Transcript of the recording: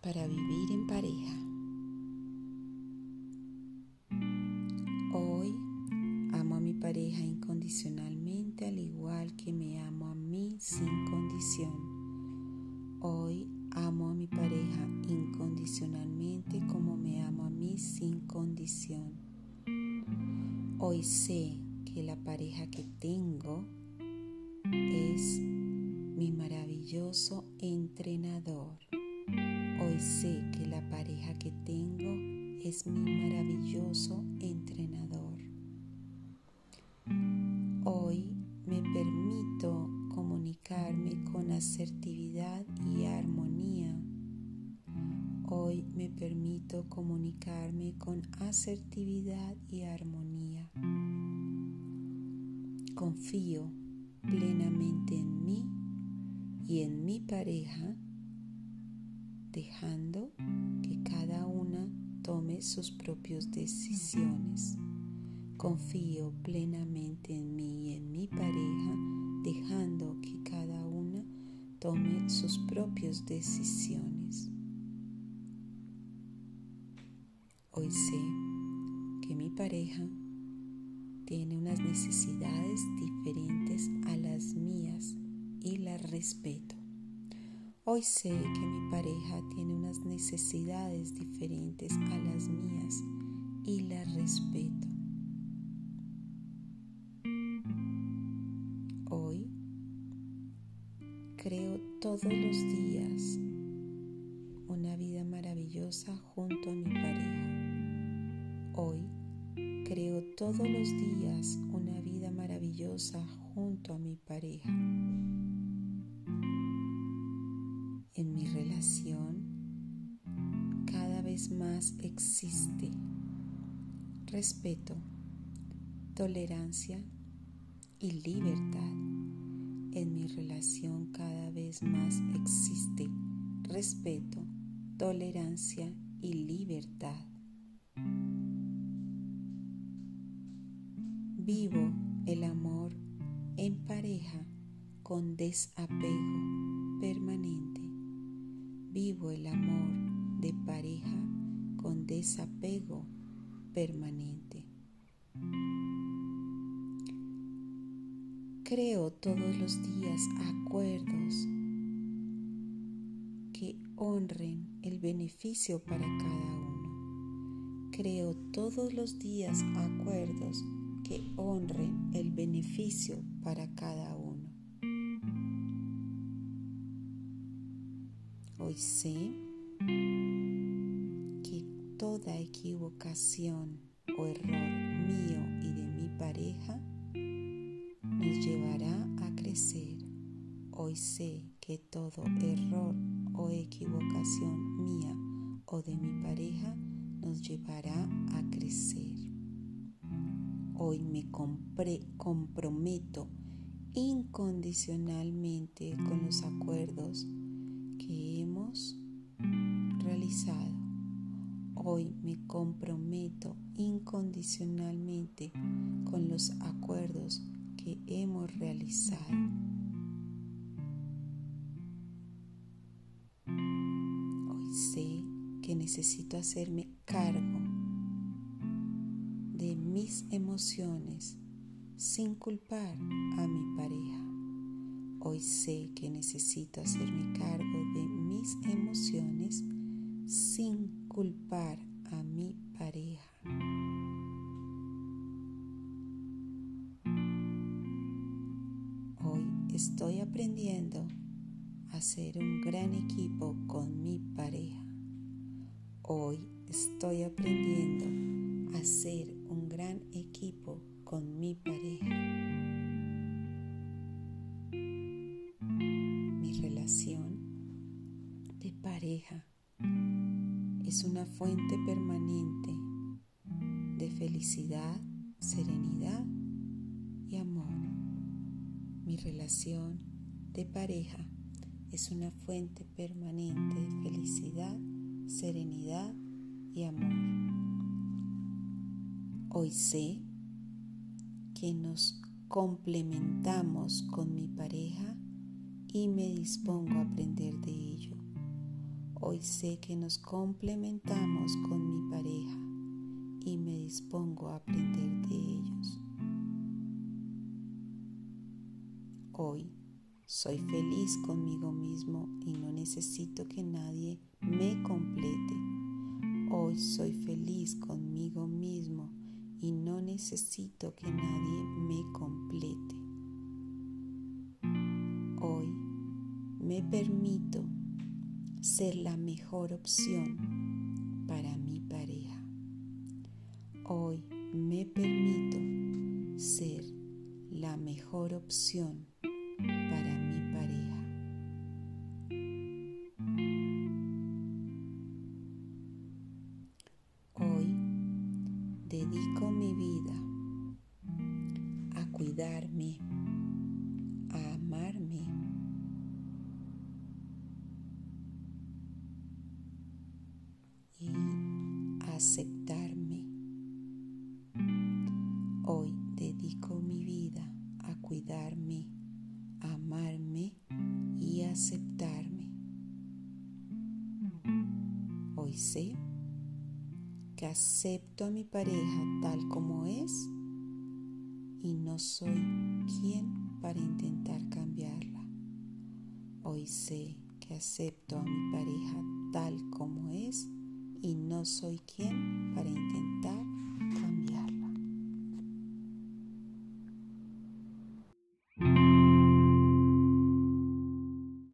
Para vivir en pareja. Hoy amo a mi pareja incondicionalmente al igual que me amo a mí sin condición. Hoy amo a mi pareja incondicionalmente como me amo a mí sin condición. Hoy sé que la pareja que tengo es mi maravilloso entrenador. Hoy sé que la pareja que tengo es mi maravilloso entrenador. Hoy me permito comunicarme con asertividad y armonía. Hoy me permito comunicarme con asertividad y armonía. Confío plenamente y en mi pareja, dejando que cada una tome sus propias decisiones. Confío plenamente en mí y en mi pareja, dejando que cada una tome sus propias decisiones. Hoy sé que mi pareja tiene unas necesidades diferentes a las mías y la respeto. Hoy sé que mi pareja tiene unas necesidades diferentes a las mías y la respeto. Hoy creo todos los días una vida maravillosa junto a mi pareja. Hoy creo todos los días una vida maravillosa junto a mi pareja. En mi relación cada vez más existe respeto, tolerancia y libertad. En mi relación cada vez más existe respeto, tolerancia y libertad. Vivo el amor en pareja con desapego permanente. Vivo el amor de pareja con desapego permanente. Creo todos los días acuerdos que honren el beneficio para cada uno. Creo todos los días acuerdos que honren el beneficio para cada uno. Hoy sé que toda equivocación o error mío y de mi pareja nos llevará a crecer. Hoy sé que todo error o equivocación mía o de mi pareja nos llevará a crecer. Hoy me comprometo incondicionalmente con los acuerdos que realizado. Hoy me comprometo incondicionalmente con los acuerdos que hemos realizado. Hoy sé que necesito hacerme cargo de mis emociones sin culpar a mi pareja. Hoy sé que necesito hacerme cargo de mis emociones sin culpar a mi pareja. Hoy estoy aprendiendo a ser un gran equipo con mi pareja. Hoy estoy aprendiendo a ser un gran equipo con mi pareja. Fuente permanente de felicidad, serenidad y amor. Mi relación de pareja es una fuente permanente de felicidad, serenidad y amor. Hoy sé que nos complementamos con mi pareja y me dispongo a aprender de ello. Hoy sé que nos complementamos con mi pareja y me dispongo a aprender de ellos. Hoy soy feliz conmigo mismo y no necesito que nadie me complete. Hoy soy feliz conmigo mismo y no necesito que nadie me complete. Hoy me permito ser la mejor opción para mi pareja. Hoy me permito ser la mejor opción para mi pareja. Hoy dedico mi vida a cuidarme, que acepto a mi pareja tal como es y no soy quien para intentar cambiarla. Hoy sé que acepto a mi pareja tal como es y no soy quien para intentar